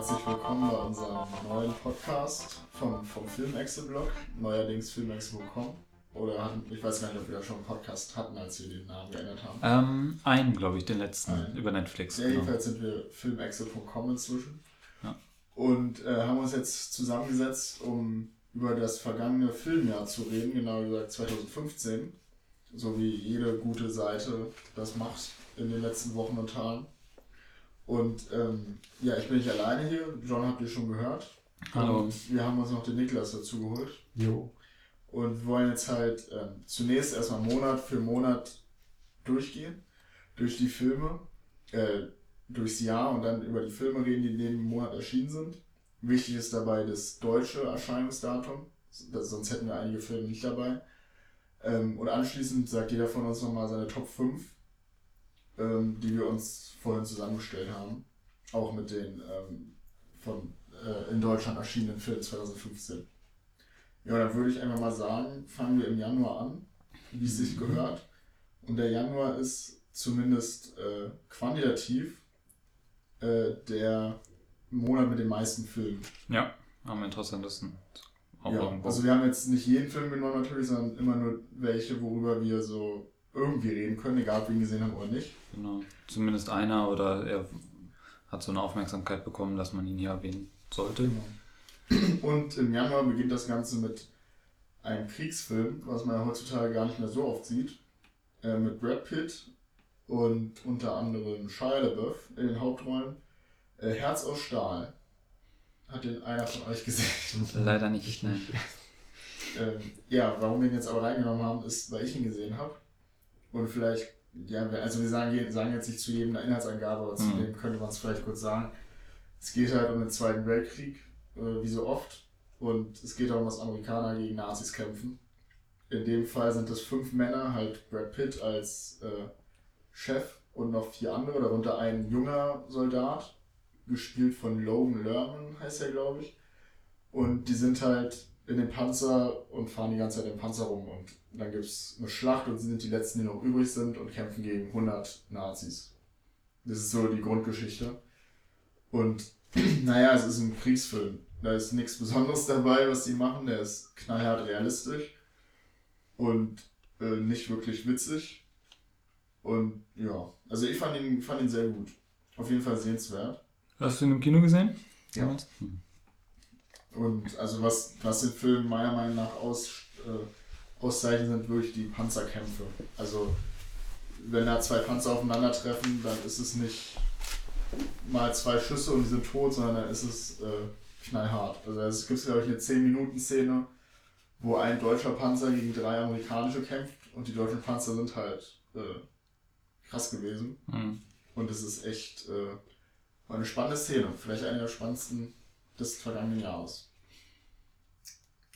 herzlich willkommen bei unserem neuen Podcast vom, vom Filmexel-Blog, neuerdings filmexel.com. Oder hatten, ich weiß gar nicht, ob wir da schon einen Podcast hatten, als wir den Namen geändert haben. Ähm, einen, glaube ich, den letzten Einen. über Netflix. Ja, genau. jedenfalls sind wir filmexel.com inzwischen. Ja. Und äh, haben uns jetzt zusammengesetzt, um über das vergangene Filmjahr zu reden, genauer gesagt 2015. So wie jede gute Seite das macht in den letzten Wochen und Tagen. Und ähm, ja, ich bin nicht alleine hier. John habt ihr schon gehört. Hallo. Und wir haben uns noch den Niklas dazu geholt. Jo. Und wollen jetzt halt ähm, zunächst erstmal Monat für Monat durchgehen. Durch die Filme, äh, durchs Jahr und dann über die Filme reden, die in dem Monat erschienen sind. Wichtig ist dabei das deutsche Erscheinungsdatum, sonst hätten wir einige Filme nicht dabei. Ähm, und anschließend sagt jeder von uns nochmal seine Top 5, ähm, die wir uns vorhin zusammengestellt haben. Auch mit den ähm, von äh, in Deutschland erschienenen Filmen 2015. Ja, dann würde ich einfach mal sagen, fangen wir im Januar an, wie es sich gehört. Und der Januar ist zumindest äh, quantitativ äh, der Monat mit den meisten Filmen. Ja, am interessantesten. Auch Ja, irgendwo. also wir haben jetzt nicht jeden Film genommen natürlich, sondern immer nur welche, worüber wir so irgendwie reden können, egal ob wir ihn gesehen haben oder nicht. genau. Zumindest einer oder er hat so eine Aufmerksamkeit bekommen, dass man ihn hier erwähnen sollte. Und im Januar beginnt das Ganze mit einem Kriegsfilm, was man ja heutzutage gar nicht mehr so oft sieht, äh, mit Brad Pitt und unter anderem Shia LaBeouf in den Hauptrollen. Äh, Herz aus Stahl. Hat den einer von euch gesehen? Leider nicht, nein. Ähm, ja, warum wir ihn jetzt aber reingenommen haben, ist, weil ich ihn gesehen habe. Und vielleicht, ja, also wir sagen, sagen jetzt nicht zu jedem eine Inhaltsangabe, aber zu Mhm. dem könnte man es vielleicht kurz sagen. Es geht halt um den Zweiten Weltkrieg, äh, wie so oft. Und es geht darum, dass Amerikaner gegen Nazis kämpfen. In dem Fall sind es fünf Männer, halt Brad Pitt als äh, Chef und noch vier andere, darunter ein junger Soldat, gespielt von Logan Lerman, heißt er, glaube ich. Und die sind halt in den Panzer und fahren die ganze Zeit im Panzer rum. Und dann gibt es eine Schlacht und sie sind die Letzten, die noch übrig sind und kämpfen gegen 100 Nazis. Das ist so die Grundgeschichte. Und naja, es ist ein Kriegsfilm. Da ist nichts Besonderes dabei, was die machen. Der ist knallhart realistisch und äh, nicht wirklich witzig. Und ja, also ich fand ihn, fand ihn sehr gut. Auf jeden Fall sehenswert. Hast du ihn im Kino gesehen? Ja. Damals? Hm. Und also was, was den Film meiner Meinung nach aus, äh, auszeichnet, sind wirklich die Panzerkämpfe. Also wenn da zwei Panzer aufeinandertreffen, dann ist es nicht mal zwei Schüsse und die sind tot, sondern dann ist es äh, knallhart. Also es gibt, glaube ich, eine 10-Minuten-Szene, wo ein deutscher Panzer gegen drei amerikanische kämpft und die deutschen Panzer sind halt äh, krass gewesen. Hm. Und es ist echt äh, eine spannende Szene. Vielleicht eine der spannendsten des vergangenen Jahres.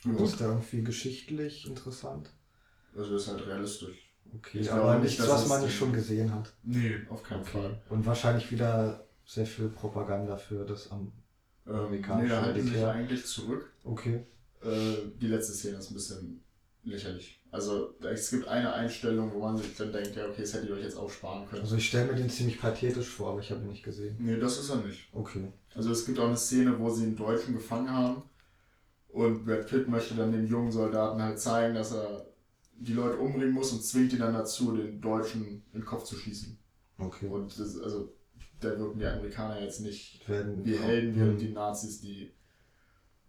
Und ist da irgendwie geschichtlich interessant? Also das ist halt realistisch. Okay, Ich aber nichts, nicht, dass was man nicht schon gesehen hat. Nee, auf keinen Fall. Und wahrscheinlich wieder sehr viel Propaganda für das am. Ähm, Amerikanische nee, da halten sich eigentlich zurück. Okay. Äh, die letzte Szene ist ein bisschen lächerlich. Also es gibt eine Einstellung, wo man sich dann denkt, ja okay, das hättet ihr euch jetzt auch sparen können. Also ich stelle mir den ziemlich pathetisch vor, aber ich habe ihn nicht gesehen. nee, das ist er nicht. Okay. Also es gibt auch eine Szene, wo sie einen Deutschen gefangen haben und Brad Pitt möchte dann dem jungen Soldaten halt zeigen, dass er die Leute umbringen muss und zwingt ihn dann dazu, den Deutschen in den Kopf zu schießen. Okay. Und das, also da wirken die Amerikaner jetzt nicht Werden wie Helden, während Hm. die Nazis die,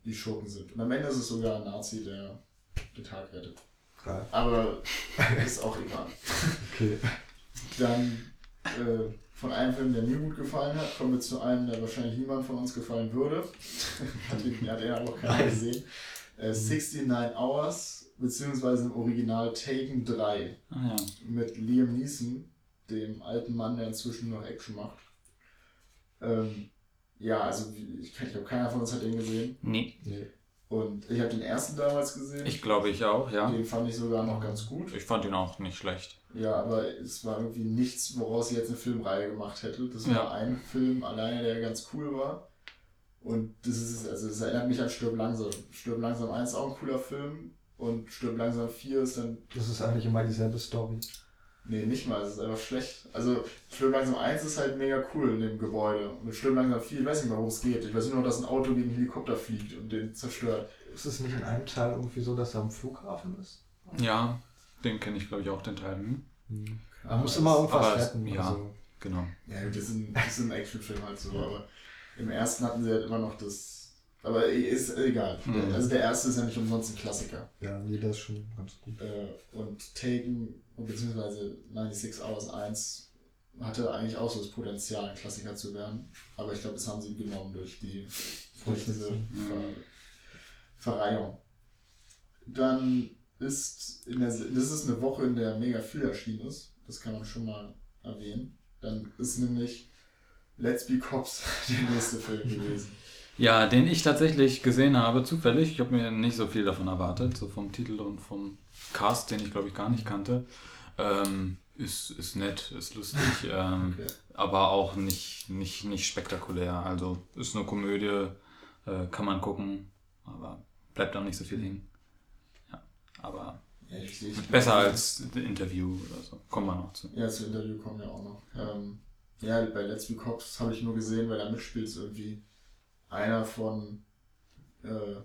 die Schurken sind. Und am Ende ist es sogar ein Nazi, der den Tag rettet. Geil. Aber ist auch egal. Okay. Dann äh, von einem Film, der mir gut gefallen hat, kommen wir zu einem, der wahrscheinlich niemand von uns gefallen würde. hat, ihn, hat er auch keiner gesehen. Äh, 69 Hours, beziehungsweise im Original Taken 3 Ah ja. mit Liam Neeson, dem alten Mann, der inzwischen noch Action macht. Ähm, ja, also ich, ich glaube, keiner von uns hat den gesehen. Nee, Nee. Und ich habe den ersten damals gesehen. ich glaube ich auch, ja. Den fand ich sogar noch ganz gut. Ich fand ihn auch nicht schlecht. Ja, aber es war irgendwie nichts, woraus ich jetzt eine Filmreihe gemacht hätte. Das war Ja. ein Film alleine, der ganz cool war. Und das ist, also das erinnert mich an Stirb langsam. Stirb langsam 1 ist auch ein cooler Film. Und Stirb langsam 4 ist dann Das ist eigentlich immer dieselbe Story. Nee, nicht mal, es ist einfach schlecht. Also, Stirb langsam 1 ist halt mega cool in dem Gebäude. Und Stirb langsam 4, ich weiß nicht mal, worum es geht. Ich weiß nur noch, dass ein Auto gegen einen Helikopter fliegt und den zerstört. Ist es nicht in einem Teil irgendwie so, dass er am Flughafen ist? Ja, den kenne ich, glaube ich, auch, den Teil. Hm? Er muss immer irgendwas retten. ja. Also, Genau. Ja, das ist ein, das ist ein Actionfilm halt so, aber im ersten hatten sie halt immer noch das. Aber ist egal. Mhm. Also der erste ist ja nicht umsonst ein Klassiker. ja, jeder ist schon ganz gut. Äh, und Taken, beziehungsweise 96 Hours 1, hatte eigentlich auch so das Potenzial, ein Klassiker zu werden. Aber ich glaube, das haben sie genommen durch die durch diese Ver Verreihung. Dann ist in der, das ist eine Woche, in der mega viel erschienen ist. Das kann man schon mal erwähnen. Dann ist nämlich Let's Be Cops der nächste Film gewesen. Ja, den ich tatsächlich gesehen habe, zufällig. Ich habe mir nicht so viel davon erwartet, so vom Titel und vom Cast, den ich glaube ich gar nicht kannte. Ähm, ist, ist nett, ist lustig, ähm, Okay. aber auch nicht, nicht, nicht spektakulär. Also ist eine Komödie, äh, kann man gucken, aber bleibt auch nicht so viel hängen. Ja, aber Ja, besser als Interview oder so. Kommen wir noch zu. Ja, zu Interview kommen wir auch noch. Ähm, ja, bei Let's Be Cops habe ich nur gesehen, weil da mitspielt irgendwie einer von, äh,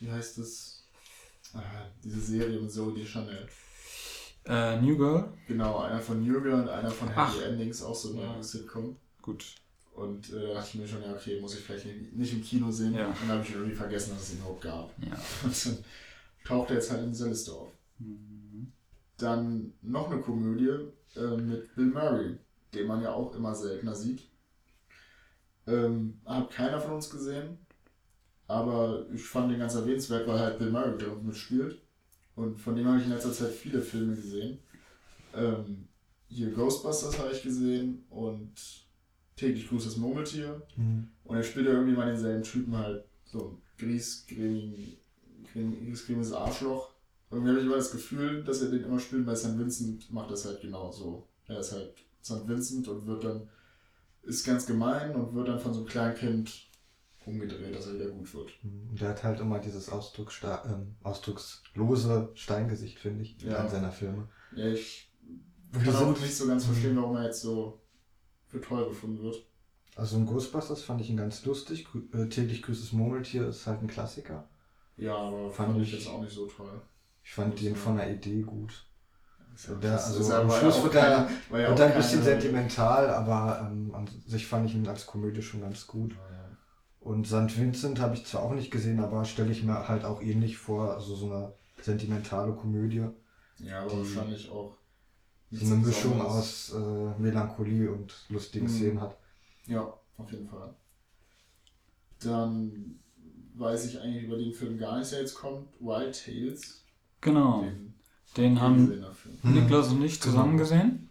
wie heißt das? Ah, diese Serie mit Zoe Deschanel. Äh, New Girl? Genau, einer von New Girl und einer von Happy Ach. Endings, auch so eine Ja. Sitcom. Gut. Und äh, da dachte ich mir schon, ja, okay, muss ich vielleicht nicht, nicht im Kino sehen. Ja. Und dann habe ich irgendwie vergessen, dass es ihn überhaupt gab. Ja. Und dann taucht er jetzt halt in dieser Liste auf. Mhm. Dann noch eine Komödie äh, mit Bill Murray, den man ja auch immer seltener sieht. Ähm, hat keiner von uns gesehen, aber ich fand den ganz erwähnenswert, weil halt Bill Murray da mitspielt. Und von dem habe ich in letzter Zeit viele Filme gesehen. Ähm, hier Ghostbusters habe ich gesehen und täglich grüßt das Murmeltier. Mhm. Und er spielt ja irgendwie mal denselben Typen halt, so ein griesgrämiges Arschloch. Irgendwie habe ich immer das Gefühl, dass er den immer spielt, bei St. Vincent macht das halt genauso. Er ist halt St. Vincent und wird dann, ist ganz gemein und wird dann von so einem kleinen Kind umgedreht, dass er wieder gut wird. Mhm. Und der hat halt immer dieses Ausdruckssta ähm, ausdruckslose Steingesicht, finde ich, in Ja. allen seiner Filme. Ja, ich kann auch nicht so ganz verstehen, warum er jetzt so für toll befunden wird. Also in Ghostbusters fand ich ihn ganz lustig. Äh, täglich grüßt das Murmeltier ist halt ein Klassiker. Ja, aber Fand fand ich ich- jetzt auch nicht so toll. Ich fand den von der Idee gut. Das also am Schluss wird er- keine- auch dann ein bisschen sentimental, aber ähm, an sich fand ich ihn als Komödie schon ganz gut. Ja, ja. Und St. Vincent habe ich zwar auch nicht gesehen, aber stelle ich mir halt auch ähnlich vor, also so eine sentimentale Komödie. Ja, aber Die- wahrscheinlich auch. Nichts eine Mischung aus äh, Melancholie und lustigen Mhm. Szenen hat. Ja, auf jeden Fall. Dann weiß ich eigentlich über den Film gar nicht, der jetzt kommt. Wild Tales. Genau. Den, Den haben. Mhm. Niklas und ich zusammen Genau. gesehen.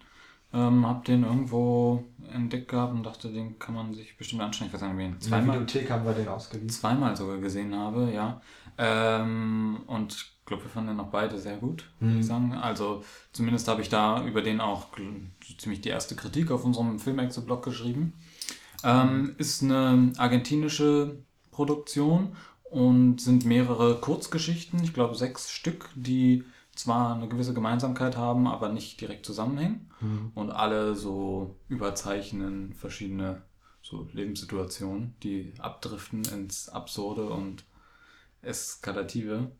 Ähm, hab den irgendwo entdeckt gehabt und dachte, den kann man sich bestimmt anschauen. Ich weiß nicht, wie ich ihn In der zweimal, Videothek haben wir den ausgeliehen. zweimal sogar gesehen habe, ja. Ähm, und ich glaube, wir fanden den auch beide sehr gut, würde Mhm. ich sagen. Also zumindest habe ich da über den auch ziemlich die erste Kritik auf unserem Filmexe-Blog geschrieben. Ähm, ist eine argentinische Produktion und sind mehrere Kurzgeschichten, ich glaube sechs Stück, die zwar eine gewisse Gemeinsamkeit haben, aber nicht direkt zusammenhängen Mhm. und alle so überzeichnen verschiedene so Lebenssituationen, die abdriften ins Absurde und Eskalative.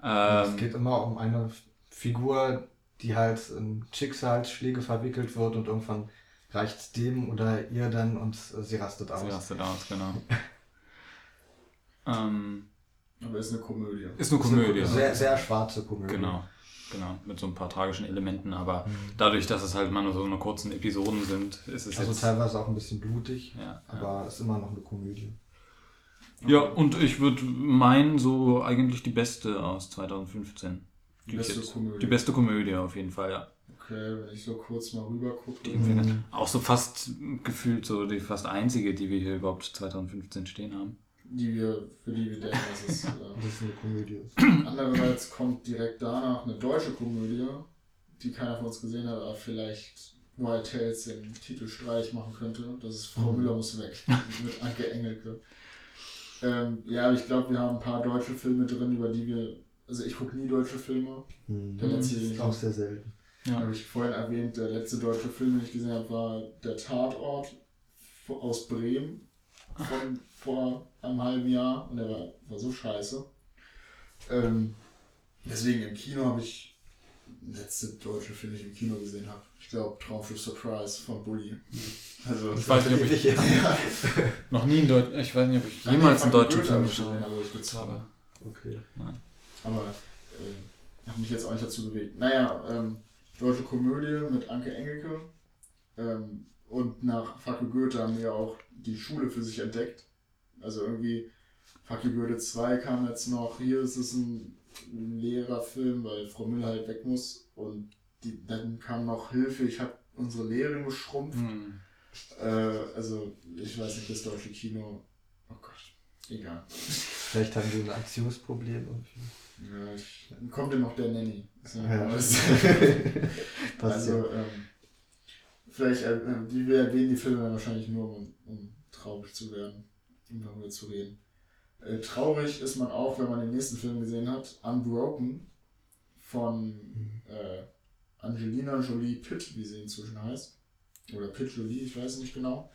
es Ähm, geht immer um eine Figur, die halt in Schicksalsschläge verwickelt wird und irgendwann reicht es dem oder ihr dann und äh, sie rastet aus. sie rastet aus, genau. ähm, Aber ist eine Komödie. ist eine Das ist eine Komödie. Sehr, sehr schwarze Komödie. Genau, genau, mit so ein paar tragischen Elementen, aber Mhm. dadurch, dass es halt mal nur so eine kurzen Episoden sind, ist es Also jetzt... teilweise auch ein bisschen blutig, Ja, ja. aber ist immer noch eine Komödie. ja, und ich würde meinen, so eigentlich die beste aus 2015. Die ich beste jetzt- Komödie. Die beste Komödie auf jeden Fall, ja. Okay, wenn ich so kurz mal rüber gucke. Die Mhm. Auch so fast gefühlt so die fast einzige, die wir hier überhaupt 2015 stehen haben. Die wir, für die wir denken, dass es. Äh, Das ist eine Komödie. ist. andererseits kommt direkt danach eine deutsche Komödie, die keiner von uns gesehen hat, aber vielleicht Wild Tales den Titel streich machen könnte. Das ist Frau Mhm. Müller muss weg. mit Anke Engelke. Ähm, ja, aber ich glaube, wir haben ein paar deutsche Filme drin, über die wir. Also ich gucke nie deutsche Filme. Mhm. Der letzte, Das ist auch sehr selten. Ja. Habe ich vorhin erwähnt, der letzte deutsche Film, den ich gesehen habe, war Der Tatort aus Bremen von vor einem halben Jahr und der war, war so scheiße. Ähm, deswegen im Kino habe ich letzte deutsche Film, den ich im Kino gesehen habe. Ich glaube Traumschiff Surprise von Bully. Also Ich weiß nicht, ob ich ja. noch nie einen Deut ich weiß nicht, ob ich Nein, jemals einen deutschen Film habe gesehen, aber ich habe. Okay. Aber äh, habe mich jetzt auch nicht dazu bewegt. Naja, ähm, deutsche Komödie mit Anke Engelke. Ähm, und nach Facke Goethe haben wir auch die Schule für sich entdeckt. Also irgendwie Facke Goethe 2 kam jetzt noch. Hier ist es ein, ein Lehrerfilm, weil Frau Müller halt weg muss. Und die, dann kam noch Hilfe, ich habe unsere Lehrerin geschrumpft. Hm. Äh, also ich weiß nicht, das deutsche Kino. Oh Gott, egal. Vielleicht haben die ein Erziehungsproblem irgendwie. Ja, ich, dann kommt ja noch der Nanny. Ja Ja. also, ähm, vielleicht, äh, äh, wie wir erwähnen, die Filme dann wahrscheinlich nur, um, um traurig zu werden, um darüber zu reden. Äh, traurig ist man auch, wenn man den nächsten Film gesehen hat, Unbroken von äh, Angelina Jolie Pitt, wie sie inzwischen heißt. Oder Pitt Jolie, ich weiß nicht genau.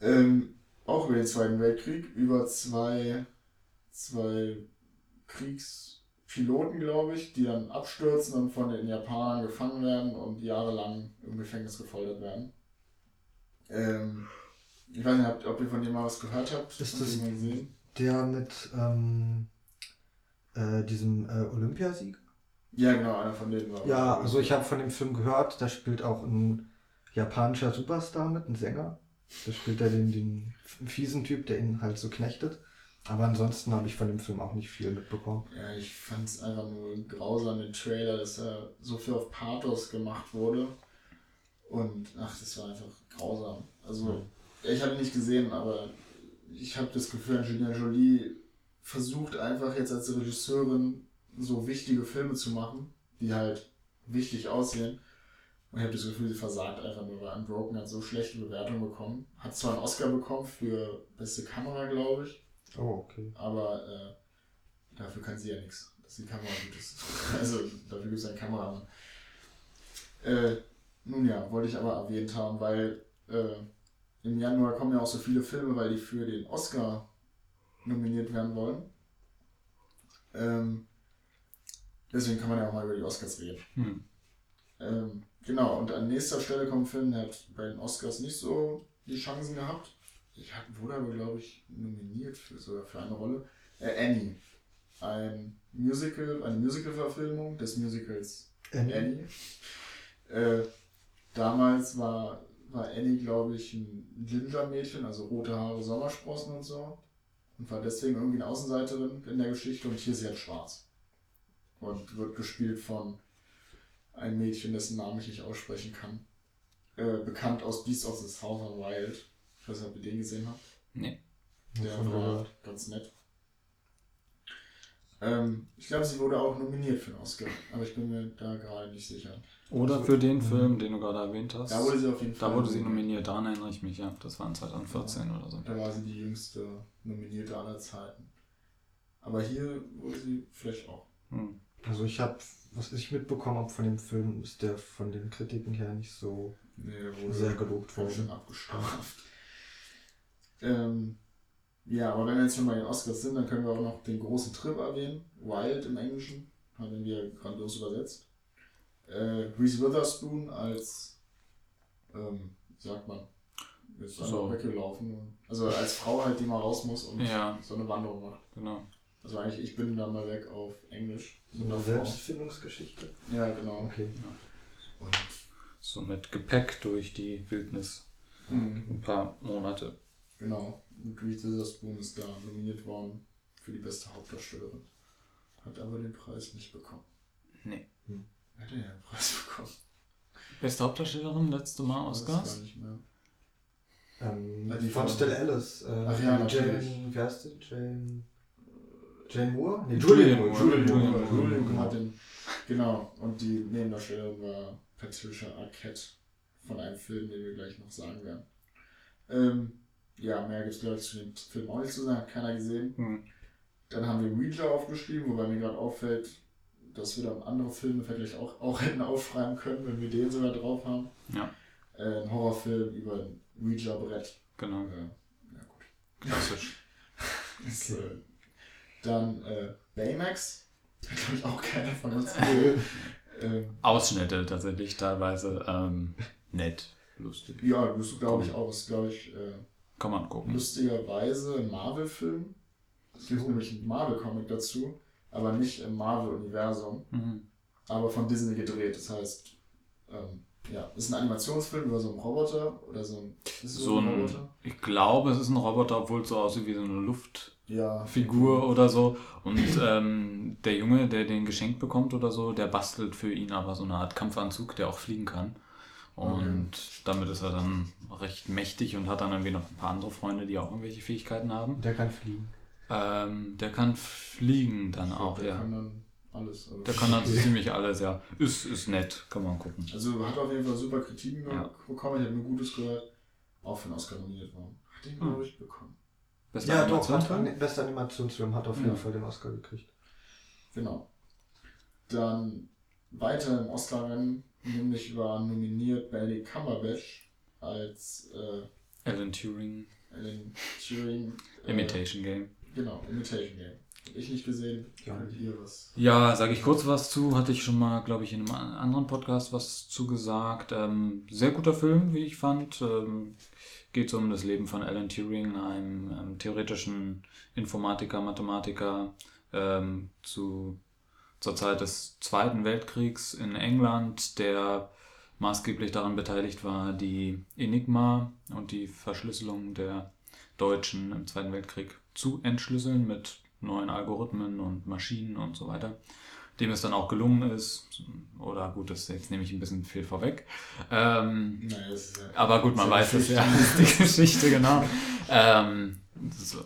Ähm, auch über den Zweiten Weltkrieg, über zwei, zwei Kriegspiloten, glaube ich, die dann abstürzen und von den Japanern gefangen werden und jahrelang im Gefängnis gefoltert werden. Ähm, ich weiß nicht, ob, ihr von dem mal was gehört habt. Ist das- mal gesehen? Der mit ähm, äh, diesem äh, Olympiasieg? Ja, genau, einer von denen war. Ja, also ich habe von dem Film gehört, da spielt auch ein japanischer Superstar mit, ein Sänger. Da spielt er den, den fiesen Typ, der ihn halt so knechtet. Aber ansonsten habe ich von dem Film auch nicht viel mitbekommen. Ja, ich fand es einfach nur grausam, den Trailer, dass er so viel auf Pathos gemacht wurde. Und ach, das war einfach grausam. Also, ich habe ihn nicht gesehen, aber ich habe das Gefühl, Angelina Jolie versucht einfach jetzt als Regisseurin so wichtige Filme zu machen, die halt wichtig aussehen. Und ich habe das Gefühl, sie versagt einfach nur, weil Unbroken hat so schlechte Bewertungen bekommen. Hat zwar einen Oscar bekommen für beste Kamera, glaube ich. Oh, okay. Aber äh, dafür kann sie ja nichts, dass die Kamera gut ist. Also dafür gibt es einen Kameramann. Äh, nun ja, wollte ich aber erwähnt haben, weil äh, im Januar kommen ja auch so viele Filme, weil die für den Oscar nominiert werden wollen. Ähm, deswegen kann man ja auch mal über die Oscars reden. Hm. Ähm, genau, und an nächster Stelle kommt ein Film, der hat bei den Oscars nicht so die Chancen gehabt. Ich hab, wurde aber, glaube ich, nominiert für, sogar für eine Rolle. Äh, Annie. Ein Musical, eine Musical-Verfilmung des Musicals Annie? Annie. Äh, damals war, war Annie, glaube ich, ein Ginger-Mädchen, also rote Haare, Sommersprossen und so. Und war deswegen irgendwie eine Außenseiterin in der Geschichte und hier ist sie halt schwarz. Und wird gespielt von einem Mädchen, dessen Namen ich nicht aussprechen kann. Äh, bekannt aus Beast of the Southern Wild. Ich weiß nicht, ob ihr den gesehen habt. Nee. Der Von war gehört. ganz nett. Ähm, ich glaube, sie wurde auch nominiert für den Oscar, aber ich bin mir da gerade nicht sicher. Oder Also, für den mhm. Film, den du gerade erwähnt hast. Da wurde sie auf jeden Fall Da wurde sie nominiert, daran erinnere ich mich, ja. Das war in 2014 oder so. Da war sie die jüngste Nominierte aller Zeiten. Aber hier wurde sie vielleicht auch. Hm. Also ich habe, was ich mitbekommen habe von dem Film, ist der von den Kritiken her nicht so Nee, sehr gelobt worden. abgestraft. Ähm, ja, aber wenn wir jetzt schon bei den Oscars sind, dann können wir auch noch den großen Trip erwähnen. Wild im Englischen, haben wir grandios übersetzt. Äh, Reese Witherspoon als, ähm, wie sagt man, ist So. einfach weggelaufen. Also als Frau halt, die mal raus muss und Ja. so eine Wanderung macht. Genau. Also eigentlich, ich bin da mal weg auf Englisch. So eine. Selbstfindungsgeschichte. Ja, genau. Okay. Und, So mit Gepäck durch die Wildnis. Mhm. Ein paar Monate. Genau. Und Reese Witherspoon ist da nominiert worden für die beste Hauptdarstellerin. Hat aber den Preis nicht bekommen. Nee. Wer hat denn den Preis bekommen? Beste Hauptdarstellerin, letzte Mal Weiß Oscars? gar nicht mehr. Ähm, Ja, die von Stella Alice. Äh, Ach ja, Jane, wie heißt die? Jane. Jane Moore? Nee, Julian Julian Moore. Julian. Moore. Julian Moore hat den. Genau. Und die Nebendarstellerin war Patricia Arquette von einem Film, den wir gleich noch sagen werden. Ähm, ja, mehr gibt es, glaube ich, zu dem Film auch nicht zu sagen. Hat keiner gesehen. Hm. Dann haben wir Ouija aufgeschrieben, wobei mir gerade auffällt, dass wir dann andere Filme vielleicht auch, auch hätten aufschreiben können, wenn wir den sogar drauf haben. Ja. Äh, ein Horrorfilm über ein Ouija-Brett. Genau. Äh, ja, gut. Klassisch. Ist, äh, dann Baymax. Hat, glaube ich, auch keiner von uns ähm, Ausschnitte tatsächlich teilweise ähm, nett, lustig. Ja, das glaube ich auch. Ist, glaube ich, äh, Kann man gucken. lustigerweise ein Marvel-Film. Es gibt nämlich einen Marvel-Comic dazu, aber nicht im Marvel-Universum, Mhm. aber von Disney gedreht. Das heißt, ähm, ja, ist ein Animationsfilm über so einen Roboter oder so ein, es So ein, ich glaube, es ist ein Roboter, obwohl es so aussieht wie so eine ja, Luftfigur oder so. Und ähm, der Junge, der den geschenkt bekommt oder so, der bastelt für ihn aber so eine Art Kampfanzug, der auch fliegen kann. Und damit ist er dann recht mächtig und hat dann irgendwie noch ein paar andere Freunde, die auch irgendwelche Fähigkeiten haben. Der kann fliegen. Ähm, der kann fliegen dann auch, der ja. kann dann alles. Also, Der kann dann ziemlich alles, ja. Ist, ist nett, kann man gucken. also hat auf jeden Fall super Kritiken Ja. bekommen. Ich habe nur Gutes gehört. Auch für den Oscar nominiert worden. Hat den, Hm. glaube ich, bekommen. Bester Ja, doch, hat, bester Animationsfilm hat auf jeden Ja. Fall den Oscar gekriegt. Genau. Dann weiter im Oscar-Rennen, nämlich war nominiert Benedict Cumberbatch als äh, Alan Turing, Alan Turing. Äh, Imitation Game. Genau, Imitation Game. Hab ich nicht gesehen. Ja. Ja, sage ich kurz was zu. Hatte ich schon mal, glaube ich, in einem an- anderen Podcast was zugesagt. Ähm, sehr guter Film, wie ich fand. Ähm, geht so um das Leben von Alan Turing, einem ähm, theoretischen Informatiker, Mathematiker ähm, zu, zur Zeit des Zweiten Weltkriegs in England, der maßgeblich daran beteiligt war, die Enigma und die Verschlüsselung der Deutschen im Zweiten Weltkrieg zu entschlüsseln mit neuen Algorithmen und Maschinen und so weiter. Dem es dann auch gelungen ist, oder gut, das jetzt nehme ich ein bisschen viel vorweg. Ähm, Naja, aber gut, man weiß es ja, die Geschichte, genau. Ähm,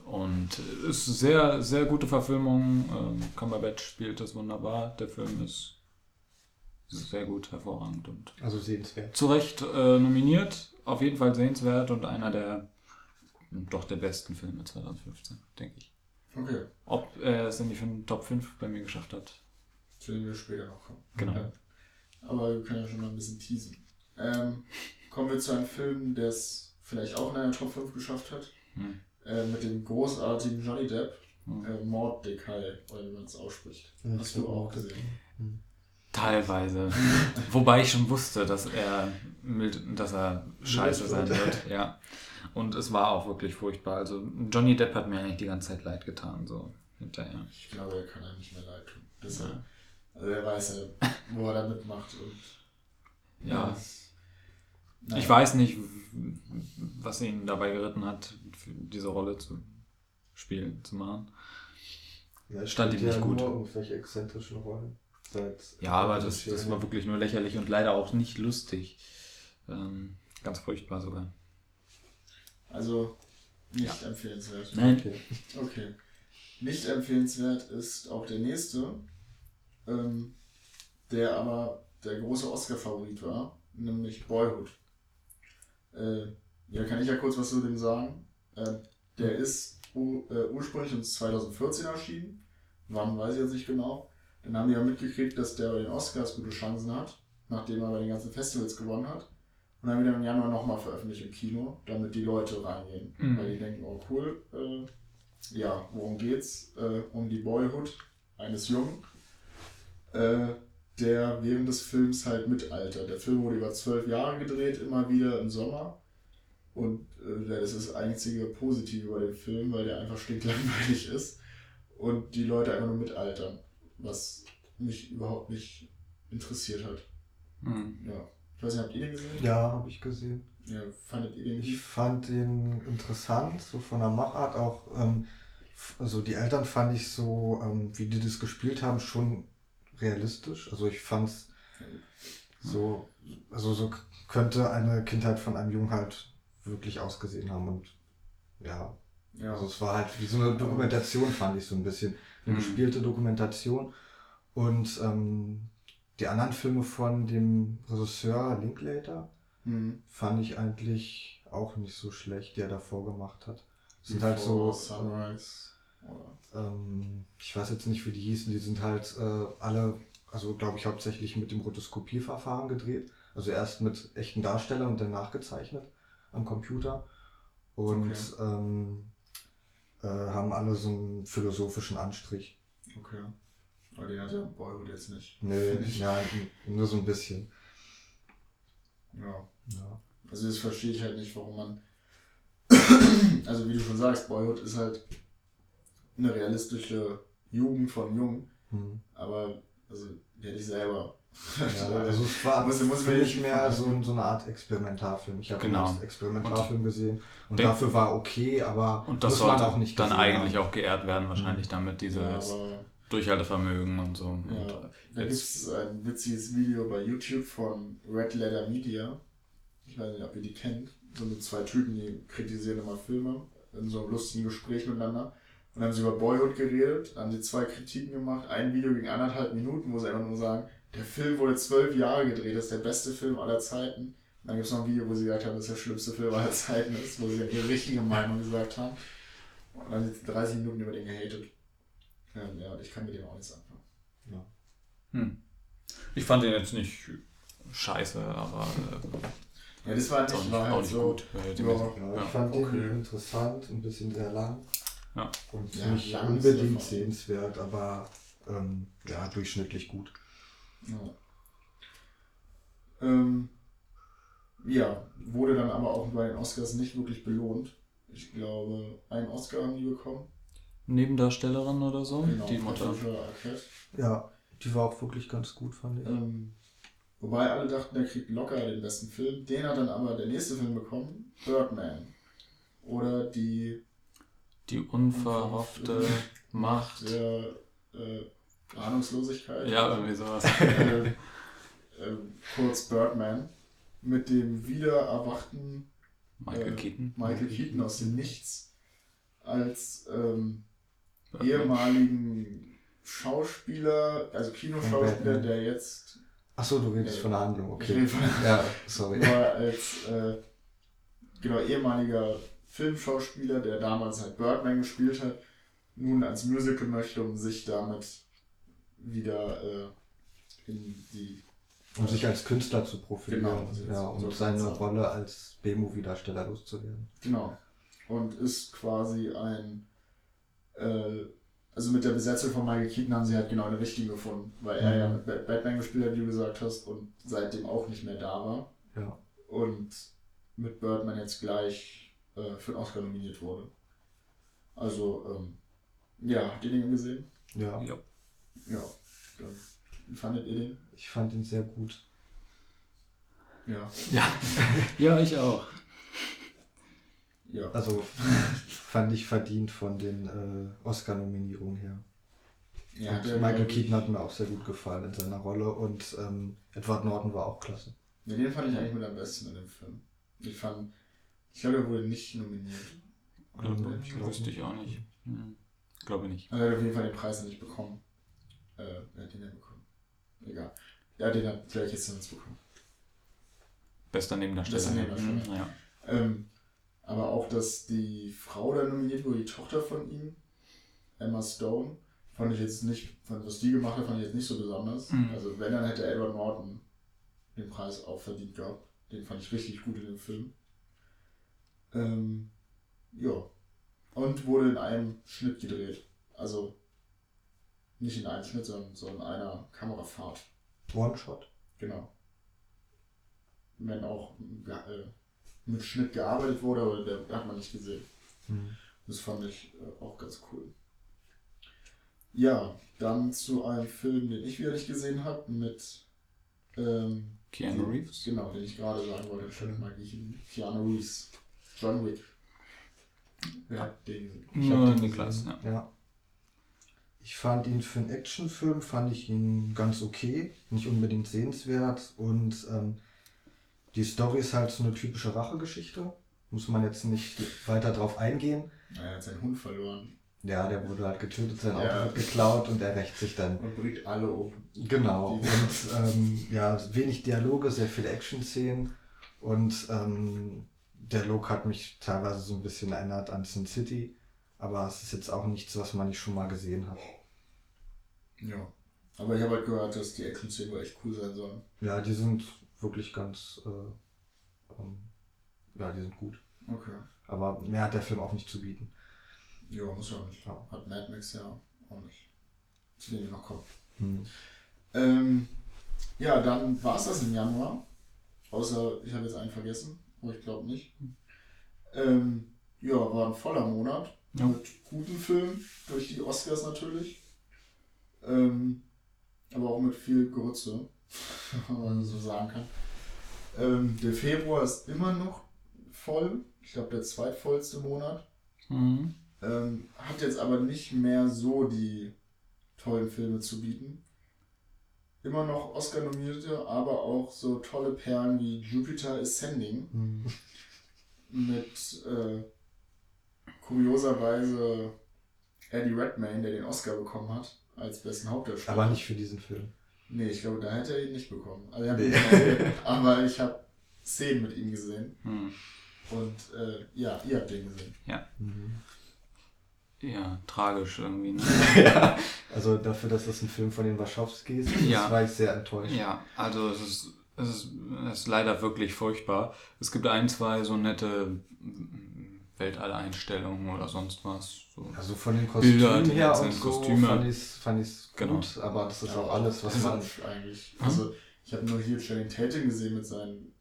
und ist sehr, sehr gute Verfilmung. Ähm, Cumberbatch spielt das wunderbar. Der Film ist sehr gut, hervorragend und Also sehenswert. zu Recht äh, nominiert. Auf jeden Fall sehenswert und einer der doch der besten Filme 2015, denke ich. Okay, Ob er es in die Top 5 bei mir geschafft hat. zu dem wir später noch kommen. Genau. Ja. Aber wir können ja schon mal ein bisschen teasen. Ähm, kommen wir zu einem Film, der es vielleicht auch in einer Top 5 geschafft hat. Hm. Äh, mit dem großartigen Johnny Depp. Hm. Äh, Mord Decay, oder wie man es ausspricht. Ja, Hast du auch gesehen? Teilweise. Wobei ich schon wusste, dass er, mild, dass er scheiße sein wird. Ja. Und es war auch wirklich furchtbar. Also Johnny Depp hat mir eigentlich die ganze Zeit leid getan, so hinterher. Ich glaube, er kann einem nicht mehr leid tun. Deshalb, also er weiß ja, wo er da mitmacht. Und, Ja. das- naja. Ich weiß nicht, was ihn dabei geritten hat, diese Rolle zu spielen, zu machen. Ja, Stand ihm nicht ja gut. Nur irgendwelche exzentrischen Rollen. Seit Ja, aber das, das war wirklich nur lächerlich und leider auch nicht lustig. Ähm, ganz furchtbar sogar. Also nicht empfehlenswert. Nein. Okay. Okay. Nicht empfehlenswert ist auch der nächste, ähm, der aber der große Oscar-Favorit war, nämlich Boyhood. Äh, ja, kann ich ja kurz was zu dem sagen. Äh, der ist äh, ursprünglich uns 2014 erschienen. Wann weiß ich jetzt nicht genau. Dann haben die ja mitgekriegt, dass der bei den Oscars gute Chancen hat, nachdem er bei den ganzen Festivals gewonnen hat. Und dann wieder im Januar nochmal veröffentlicht im Kino, damit die Leute reingehen. Mhm. Weil die denken, oh cool, äh, ja, worum geht's? Äh, um die Boyhood eines Jungen, äh, der während des Films halt mitaltert. Der Film wurde über zwölf Jahre gedreht, immer wieder im Sommer. Und äh, das ist das einzige Positive bei dem Film, weil der einfach stinklangweilig ist und die Leute einfach nur mitaltern, was mich überhaupt nicht interessiert hat. Hm. Ja. Ich weiß nicht, habt ihr den gesehen? Ja, habe ich gesehen. Ja, fandet ihr den Ich fand den interessant, so von der Machart auch. Ähm, also die Eltern fand ich so, ähm, wie die das gespielt haben, schon realistisch. Also ich fand's so, also so könnte eine Kindheit von einem Jungen halt wirklich ausgesehen haben und ja, Ja. also es war halt wie so eine Dokumentation, fand ich so ein bisschen. Eine Mhm. gespielte Dokumentation. Und ähm, die anderen Filme von dem Regisseur Linklater Hm. fand ich eigentlich auch nicht so schlecht, die er davor gemacht hat. Sind Before halt so, Sunrise. Ähm, ich weiß jetzt nicht, wie die hießen, die sind halt äh, alle also glaube ich, hauptsächlich mit dem Rotoskopierverfahren gedreht. Also erst mit echten Darstellern und dann nachgezeichnet am Computer. Und Okay. ähm, äh, haben alle so einen philosophischen Anstrich. Okay. Aber den hat ja Boyhood jetzt nicht. Nee, ja, nur so ein bisschen. Ja. Ja. Also das verstehe ich halt nicht, warum man. also wie du schon sagst, Boyhood ist halt eine realistische Jugend von Jungen, Hm. aber also die hätte ich selber. Ja, also es war Muss- muss für mich nicht- mehr so, so eine Art Experimentalfilm. Ich habe Genau. ihn als Experimentalfilm gesehen und Der- dafür war okay, aber Und das muss man sollte auch nicht dann eigentlich haben. auch geehrt werden, wahrscheinlich damit ja, dieses aber Durchhaltevermögen und so. Und, Ja, äh, da gibt jetzt, es ein witziges Video bei YouTube von Red Letter Media. Ich weiß nicht, ob ihr die kennt. So mit zwei Typen, die kritisieren immer Filme in so einem lustigen Gespräch miteinander. Und dann haben sie über Boyhood geredet, haben sie zwei Kritiken gemacht. Ein Video ging anderthalb Minuten, wo sie einfach nur sagen, der Film wurde zwölf Jahre gedreht, das ist der beste Film aller Zeiten. Und dann gibt es noch ein Video, wo sie gesagt haben, dass der schlimmste Film aller Zeiten ist, wo sie dann ihre richtige Meinung gesagt haben. Und dann haben sie 30 Minuten über den gehatet. Ähm, ja, ich kann mit dem auch nichts anfangen. hm. Ich fand den jetzt nicht scheiße, aber äh, Ja, das war nicht, war auch halt nicht so. gut. Ja, Ja. ich fand okay. den interessant, ein bisschen sehr lang. Ja. Und Ja, nicht unbedingt sehenswert, aber ähm, ja, durchschnittlich gut. Ja. Ähm, ja, wurde dann aber auch bei den Oscars nicht wirklich belohnt. Ich glaube, einen Oscar haben die bekommen. Nebendarstellerin oder so, Genau, die Mutter. Ja, die war auch wirklich ganz gut, fand ich. Ähm, wobei alle dachten, der kriegt locker den besten Film. Den hat dann aber der nächste Film bekommen, Birdman. Oder die Die unverhoffte Macht. der äh, Ahnungslosigkeit. Ja, irgendwie sowas. äh, äh, kurz Birdman. Mit dem wiedererwachten Michael Äh, Keaton. Michael Keaton aus dem Nichts als ähm, ehemaligen Schauspieler, also Kinoschauspieler, der jetzt Achso, du redest Äh, von der Handlung, ich okay. rede von- Ja, sorry. war als äh, genau ehemaliger Filmschauspieler, der damals halt Birdman gespielt hat, nun ans Musical möchte, um sich damit wieder äh, in die Um sich als Künstler zu profilieren. Genau, also ja, so und kann's seine sein. Rolle als B-Movie-Darsteller loszuwerden. Genau. Und ist quasi ein. Äh, also mit der Besetzung von Michael Keaton haben sie halt genau eine richtige gefunden, weil er Mhm. ja mit Bat- Batman gespielt hat, wie du gesagt hast, und seitdem auch nicht mehr da war. Ja. Und mit Birdman jetzt gleich äh, für den Oscar nominiert wurde. Also, ähm, ja, habt ihr den gesehen? Ja, Ja. Ja. Dann, wie fandet ihr den? ich fand ihn sehr gut. Ja. Ja. ja, ich auch. Ja. Also fand ich verdient von den äh, Oscar-Nominierungen her. ja und Michael Keaton hat mir auch sehr gut gefallen in seiner Rolle und ähm, Edward Norton war auch klasse. Ja, den fand ich eigentlich mit am besten in dem Film. Ich fand, ich glaube, er wurde nicht nominiert. Glaube Mhm, ich, wüsste ich auch nicht. Hm. Glaube nicht. Also er hat auf jeden Fall den Preis nicht bekommen. Äh, wer hat den denn bekommen? Egal. Ja, den hat gleich jetzt sonst bekommen. Bester Nebendarsteller. Bester Nebendarsteller. Hm, Ja. Ähm, aber auch, dass die Frau da nominiert wurde, die Tochter von ihm, Emma Stone, fand ich jetzt nicht, fand, was die gemacht hat, fand ich jetzt nicht so besonders. Mhm. Also wenn, dann hätte Edward Norton den Preis auch verdient gehabt. Den fand ich richtig gut in dem Film. Ähm, ja. Und wurde in einem Schnitt gedreht. Also nicht in einem Schnitt, sondern so in einer Kamerafahrt. One-Shot. Genau. Wenn auch äh, mit Schnitt gearbeitet wurde, aber der hat man nicht gesehen. Mhm. Das fand ich äh, auch ganz cool. Ja, dann zu einem Film, den ich wieder nicht gesehen habe, mit ähm, Keanu Reeves. Genau, den ich gerade sagen wollte. Schön mag ich ihn. Keanu Reeves. John Wick. Hat den? Ich hab Nur den Niklas, ja. ja. Ich fand ihn für einen Actionfilm, fand ich ihn ganz okay, nicht unbedingt sehenswert und ähm, die Story ist halt so eine typische Rachegeschichte, muss man jetzt nicht weiter drauf eingehen. Er hat seinen Hund verloren Ja, der wurde halt getötet, sein Auto Ja. wird geklaut und er rächt sich dann. und bringt alle um. Genau. Und ähm, ja, wenig Dialoge, sehr viele Action-Szenen und ähm, der Look hat mich teilweise so ein bisschen erinnert an Sin City, aber es ist jetzt auch nichts, was man nicht schon mal gesehen hat. Ja. Aber ich habe halt gehört, dass die Action-Szenen echt cool sein sollen. Ja, die sind wirklich ganz. Äh, ähm, ja, die sind gut. Okay. Aber mehr hat der Film auch nicht zu bieten. Ja, muss ja nicht. Ja. Hat Mad Max ja auch nicht. Zu denen wir noch kommen. Hm. Ähm, ja, dann war es das im Januar. Außer ich habe jetzt einen vergessen, aber ich glaube nicht. Ähm, ja, war ein voller Monat. Ja. Mit guten Filmen, durch die Oscars natürlich. Ähm, aber auch mit viel Grütze, wenn man so sagen kann. Ähm, der Februar ist immer noch voll. Ich glaube, der zweitvollste Monat. Mhm. Ähm, hat jetzt aber nicht mehr so die tollen Filme zu bieten. Immer noch Oscar-Nominierte, aber auch so tolle Perlen wie Jupiter Ascending Hm. mit äh, kurioserweise Eddie Redmayne, der den Oscar bekommen hat, als besten Hauptdarsteller. Aber nicht für diesen Film. Nee, ich glaube, da hätte er ihn nicht bekommen. Also, ich hab Nee. gesehen, aber ich habe Szenen mit ihm gesehen. Mhm. Und äh, ja, ihr habt den gesehen. Mhm. Ja, tragisch irgendwie. Ne? ja. Also dafür, dass das ein Film von den Wachowskis ist, Ja. war ich sehr enttäuscht. Ja, also es ist, es ist, es ist leider wirklich furchtbar. Es gibt ein, zwei so nette Weltalleinstellungen oder sonst was. So. Also von den Bilder, Kostümen die her einzelnen und so Kostüme. fand ich es fand ich's Genau. gut, aber das ist Ja, auch alles, was das man... eigentlich. Also, ich habe nur hier Channing Tatum gesehen mit seinen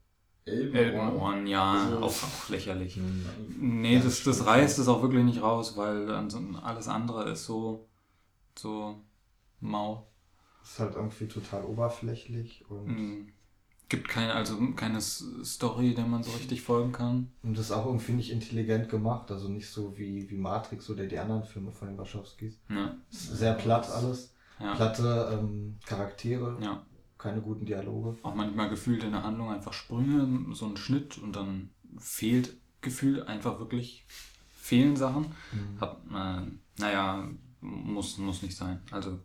Elben. Elbenohren, ja, Also- auch, auch lächerlich. Hm. Nee, Ja, das, das reißt es auch wirklich nicht raus, weil alles andere ist so, so mau. ist halt irgendwie total oberflächlich und, Mm. Gibt keine, also keine Story, der man so richtig folgen kann. und das ist auch irgendwie nicht intelligent gemacht, also nicht so wie, wie Matrix oder die anderen Filme von den Wachowskis. Ja, Ist sehr platt alles, ja, platte ähm, Charaktere, ja. Keine guten Dialoge. Auch manchmal gefühlt in der Handlung einfach Sprünge, so ein Schnitt und dann fehlt gefühlt einfach wirklich, fehlen Sachen. Mhm. Hat, äh, naja, muss, muss nicht sein. Also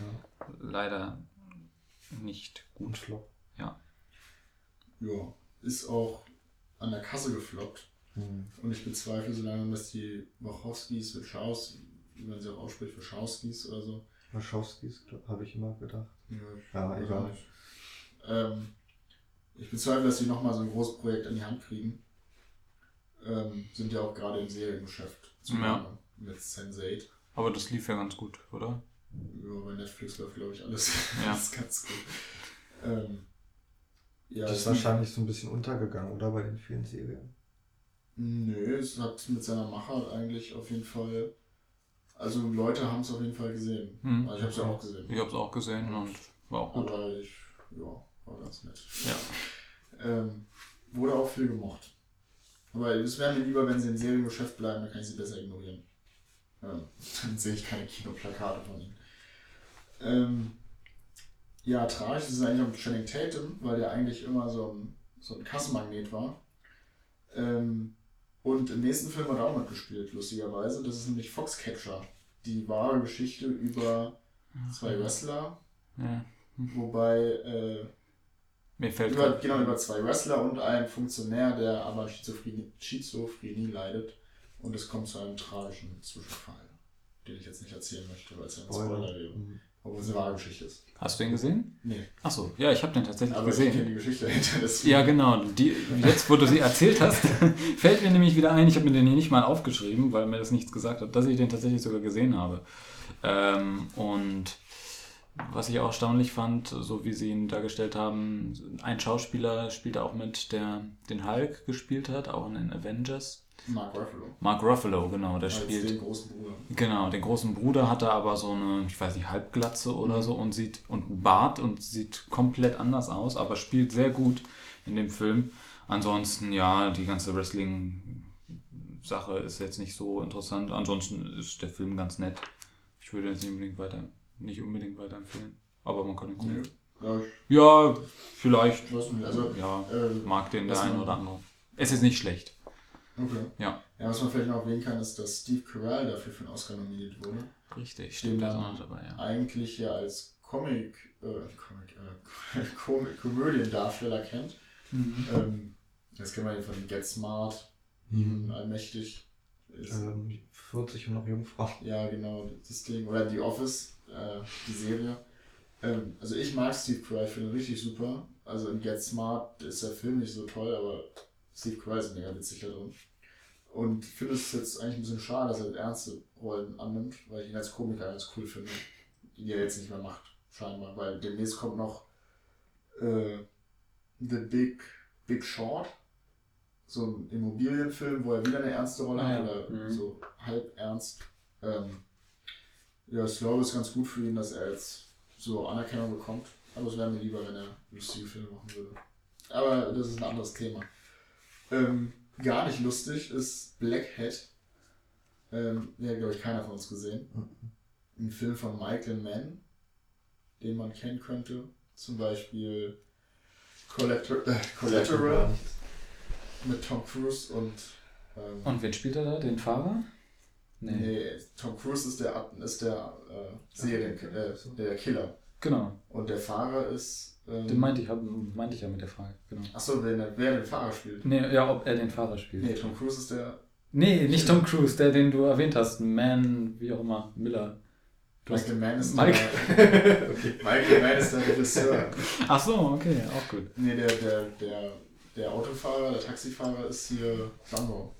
Ja. leider nicht Gut. Flop. Ja, ist auch an der Kasse gefloppt. Mhm. Und ich bezweifle so lange, dass die Wachowskis, Wachowskis, wie man sie auch ausspricht, Wachowskis oder so. Wachowskis, habe ich immer gedacht. Ja, Ja, egal. Ähm, ich bezweifle, dass sie nochmal so ein großes Projekt in die Hand kriegen. Ähm, sind ja auch gerade im Seriengeschäft. Ja. Mit Sense8. Aber das lief ja ganz gut, oder? Ja, bei Netflix läuft, glaube ich, alles Ja. das ist ganz gut. Ähm, ja, das ist wahrscheinlich so ein bisschen untergegangen, oder? Bei den vielen Serien. Nö, es hat mit seiner Machart eigentlich auf jeden Fall. Also Leute haben es auf jeden Fall gesehen. Hm. Also ich habe es ja auch gesehen. Ich habe es auch gesehen und war auch gut. Aber ich, ja, war ganz nett. Ja. Ähm, wurde auch viel gemocht. Aber es wäre mir lieber, wenn sie im Seriengeschäft bleiben, dann kann ich sie besser ignorieren. Ähm, dann sehe ich keine Kinoplakate von ihnen. Ähm, ja, tragisch ist es eigentlich auch Channing Tatum, weil der eigentlich immer so ein, so ein Kassenmagnet war. Ähm, und im nächsten Film hat er auch mitgespielt, lustigerweise. Das ist nämlich Foxcatcher. Die wahre Geschichte über zwei Wrestler, Ja. wobei äh, Mir fällt über, grad- genau, über zwei Wrestler und einen Funktionär, der aber Schizophrenie, Schizophrenie leidet. Und es kommt zu einem tragischen Zwischenfall, den ich jetzt nicht erzählen möchte, weil es ja ein Spoiler wäre. Mhm. Obwohl es eine wahre Geschichte ist. Hast du ihn gesehen? Nee, Achso, ja, ich habe den tatsächlich aber ich kenne gesehen. die Geschichte dahinter. deswegen- Ja, genau. Die, jetzt, wo du sie erzählt hast, fällt mir nämlich wieder ein, ich habe mir den hier nicht mal aufgeschrieben, weil mir das nichts gesagt hat, dass ich den tatsächlich sogar gesehen habe. Ähm, und was ich auch erstaunlich fand, so wie sie ihn dargestellt haben, ein Schauspieler spielte auch mit, der den Hulk gespielt hat, auch in den Avengers. Mark Ruffalo. Mark Ruffalo, genau, der Als spielt. den großen Bruder. Genau, den großen Bruder hat er aber so eine, ich weiß nicht, Halbglatze oder so und sieht und einen Bart und sieht komplett anders aus, aber spielt sehr gut in dem Film. Ansonsten, ja, die ganze Wrestling-Sache ist jetzt nicht so interessant. Ansonsten ist der Film ganz nett. Ich würde jetzt nicht unbedingt weiter, nicht unbedingt weiterempfehlen. Aber man kann ihn gucken. Ja, Ja, vielleicht. Also, Ja, äh, mag den der eine oder andere. Es ist nicht schlecht. Okay. Ja. Ja, was man vielleicht noch erwähnen kann, ist, dass Steve Carell dafür für einen Oscar nominiert wurde. Richtig, stimmt. Dann auch dabei, ja. eigentlich ja als Comic, äh, Comic, äh, Comic Komödiendarsteller kennt. Ähm, das kennen wir ja von Get Smart, Mhm. Allmächtig. Ist, Ähm, 40 und noch Jungfrau. Ja, genau, das Ding. Oder The Office, äh, die Serie. Ähm, also ich mag Steve ich finde ihn richtig super. Also in Get Smart ist der Film nicht so toll, aber Steve mega witzig da drin. Und ich finde es jetzt eigentlich ein bisschen schade, dass er ernste Rollen annimmt, weil ich ihn als Komiker ganz cool finde, die er jetzt nicht mehr macht, scheinbar. Weil demnächst kommt noch äh, The Big, Big Short, so ein Immobilienfilm, wo er wieder eine ernste Rolle Ah, hat, oder Mhm. so halb ernst. Ähm, ja, ich glaube, es ist ganz gut für ihn, dass er jetzt so Anerkennung bekommt. Aber es wäre mir lieber, wenn er lustige Filme machen würde. Aber das ist ein anderes Thema. Ähm, gar nicht lustig ist Black Hat. Ähm, den hat, glaube ich, keiner von uns gesehen. Ein Film von Michael Mann, den man kennen könnte. Zum Beispiel Collateral, äh, Collateral mit Tom Cruise und. Ähm, Und wen spielt er da? Den Fahrer? Nee. Nee, Tom Cruise ist der, ist der äh, Serien, äh, der Killer. Genau. Und der Fahrer ist. Ähm, Den meinte ich, hab, meinte ich ja mit der Frage. Genau. Achso, wer, wer den Fahrer spielt. Nee, ja, ob er den Fahrer spielt. Nee, Tom Cruise ist der. Nee, nicht Tom Cruise, der, den du erwähnt hast. Man, wie auch immer, Miller. Du hast- Michael Mann ist Mike. der. Michael Mann ist der Regisseur. Ach so, okay, auch gut. Nee, der, der, der, der Autofahrer, der Taxifahrer ist hier Django.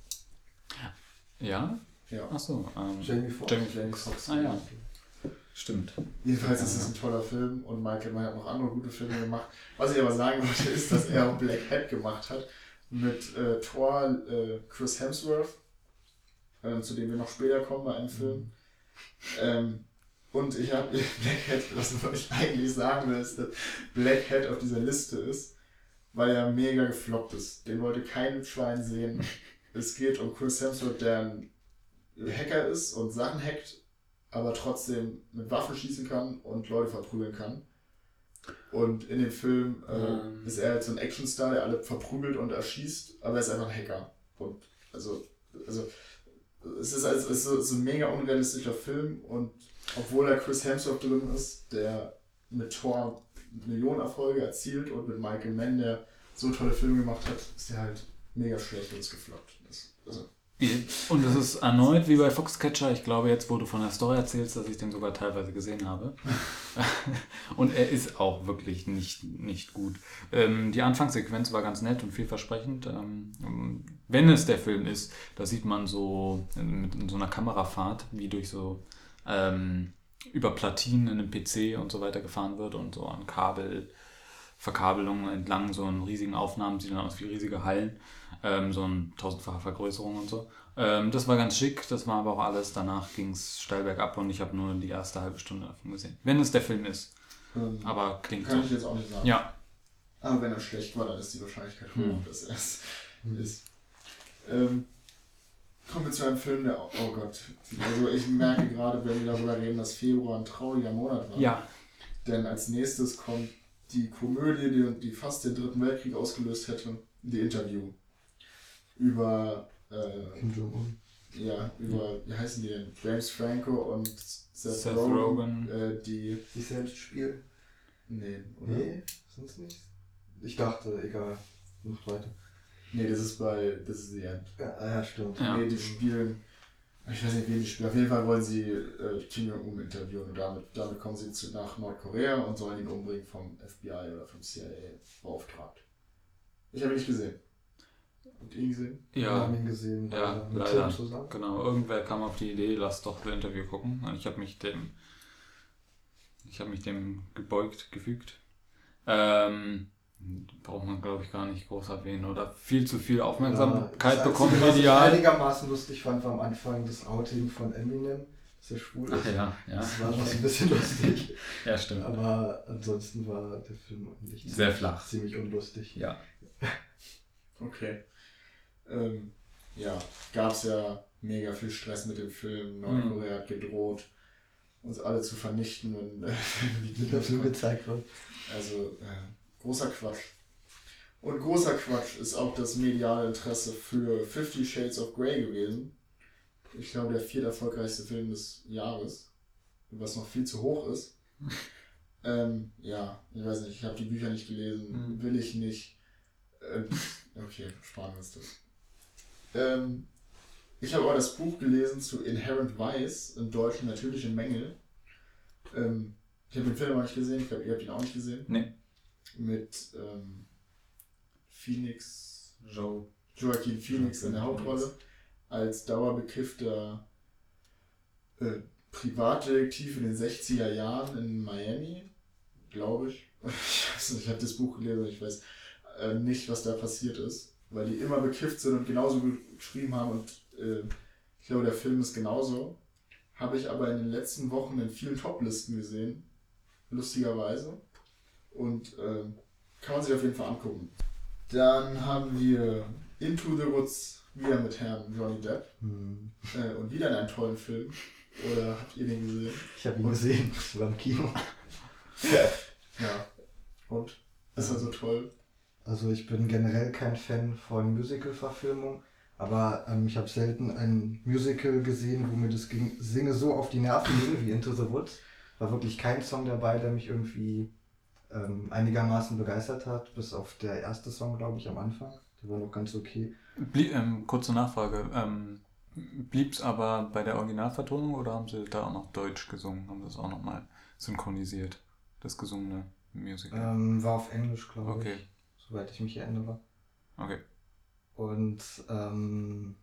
Ja? Ja. Ach so. Ähm, Jamie Foxx. Jamie Foxx. Foxx. Ah ja, stimmt. Jedenfalls ist es ein toller Film und Michael Mann hat noch andere gute Filme gemacht. Was ich aber sagen wollte, ist, dass er auch Black Hat gemacht hat mit äh, Thor äh, Chris Hemsworth, äh, zu dem wir noch später kommen bei einem Film. Ähm, und ich habe Black Hat, was ich eigentlich sagen will, ist, dass Black Hat auf dieser Liste ist, weil er mega gefloppt ist. Den wollte kein Schwein sehen. Es geht um Chris Hemsworth, der ein Hacker ist und Sachen hackt, aber trotzdem mit Waffen schießen kann und Leute verprügeln kann. Und in dem Film äh, Ähm. ist er halt so ein Actionstar, der alle verprügelt und erschießt, aber er ist einfach ein Hacker. Und also, also es ist, also, es ist so- ein mega unrealistischer Film und obwohl da Chris Hemsworth drin ist, der mit Thor Millionen Erfolge erzielt und mit Michael Mann, der so tolle Filme gemacht hat, ist der halt mega schlecht und ist gefloppt. Das, also, Und es ist erneut wie bei Foxcatcher, ich glaube jetzt, wo du von der Story erzählst, dass ich den sogar teilweise gesehen habe. und er ist auch wirklich nicht, nicht gut. Ähm, die Anfangssequenz war ganz nett und vielversprechend. Ähm, wenn es der Film ist, da sieht man so mit in so einer Kamerafahrt, wie durch so ähm, über Platinen in einem PC und so weiter gefahren wird und so an Kabel. Verkabelungen entlang so einen riesigen Aufnahmen, sieht dann aus wie riesige Hallen, ähm, so eine tausendfache Vergrößerung und so. Ähm, das war ganz schick, das war aber auch alles. Danach ging es steil bergab und ich habe nur die erste halbe Stunde davon gesehen. Wenn es der Film ist, ähm, aber klingt kann ich so. jetzt auch nicht sagen. Ja, Aber wenn er schlecht war, dann ist die Wahrscheinlichkeit hoch, Hm. dass er es ist. Ähm, kommen wir zu einem Film, der, oh Gott, also ich merke gerade, wenn wir darüber reden, dass Februar ein trauriger Monat war. ja, Denn als nächstes kommt die Komödie, die, die fast den Dritten Weltkrieg ausgelöst hätte, The Interview. Über, äh, Kim Jong-un. ja, über, wie heißen die denn? James Franco und Seth, Seth Rogen, Rogen. Äh, die, Sich selbst spielen? nee, oder? Nee, sonst nicht. Ich dachte, egal. Macht weiter. Nee, das ist bei This is the End. Ja, ah, ja stimmt. Ja. Nee, die spielen. Ich weiß nicht, wen die spielen. Auf jeden Fall wollen sie äh, Kim Jong-un interviewen und damit, damit kommen sie zu, nach Nordkorea und sollen ihn umbringen vom FBI oder vom CIA beauftragt. Ich habe ihn nicht gesehen. Ihn gesehen? Wir ja, haben ihn gesehen. Ja, mit leider. Tim zusammen. genau. Irgendwer kam auf die Idee, lass doch das Interview gucken. Und ich habe mich dem, ich habe mich dem gebeugt, gefügt. Ähm, braucht man, glaube ich, gar nicht groß erwähnen oder viel zu viel Aufmerksamkeit das bekommen Einzige, was medial. Ich einigermaßen lustig fand, war am Anfang das Outing von Eminem, dass er schwul ist. Ach ja, ja. Das war noch so ein bisschen lustig. Ja, stimmt. Aber ansonsten war der Film eigentlich Sehr flach. ziemlich unlustig. Ja. Okay. Ähm, ja, gab es ja mega viel Stress mit dem Film. Nordkorea hat gedroht, uns alle zu vernichten, wenn, äh, wenn die der Film gezeigt wird. Also äh, großer Quatsch. Und großer Quatsch ist auch das mediale Interesse für Fifty Shades of Grey gewesen. Ich glaube, der viert erfolgreichste Film des Jahres, was noch viel zu hoch ist. ähm, ja, ich weiß nicht, ich habe die Bücher nicht gelesen, Mhm. will ich nicht. Ähm, okay, sparen wir uns das. Ähm, ich habe aber das Buch gelesen zu Inherent Vice, im Deutschen natürliche Mängel. Ähm, Ich habe den Film auch nicht gesehen, ich glaube, ihr habt ihn auch nicht gesehen. Nee. Mit ähm, Phoenix, Joe. Joaquin Phoenix in der Hauptrolle als dauerbekiffter äh, Privatdetektiv in den 60er Jahren in Miami, glaube ich. Ich, ich habe das Buch gelesen, ich weiß äh, nicht, was da passiert ist, weil die immer bekifft sind und genauso geschrieben haben und äh, ich glaube, der Film ist genauso. Habe ich aber in den letzten Wochen in vielen Toplisten gesehen, lustigerweise. Und äh, kann man sich auf jeden Fall angucken. Dann haben wir Into the Woods wieder mit Herrn Johnny Depp Hm. äh, und wieder in einem tollen Film. Oder habt ihr den gesehen? Ich habe ihn gesehen, sogar im Kino. Ja. Und? Ist er so toll? Also ich bin generell kein Fan von Musical-Verfilmungen, aber ähm, ich habe selten ein Musical gesehen, wo mir das ging, Singe so auf die Nerven ging wie Into the Woods. War wirklich kein Song dabei, der mich irgendwie ähm, einigermaßen begeistert hat, bis auf der erste Song, glaube ich, am Anfang. Der war noch ganz okay. Blie ähm, kurze Nachfrage. Ähm, Blieb es aber bei der Originalvertonung oder haben sie da auch noch Deutsch gesungen? Haben sie das auch nochmal synchronisiert? Das gesungene Musical? Ähm, war auf Englisch, glaube Okay. ich, soweit ich mich erinnere. Okay. Und ähm,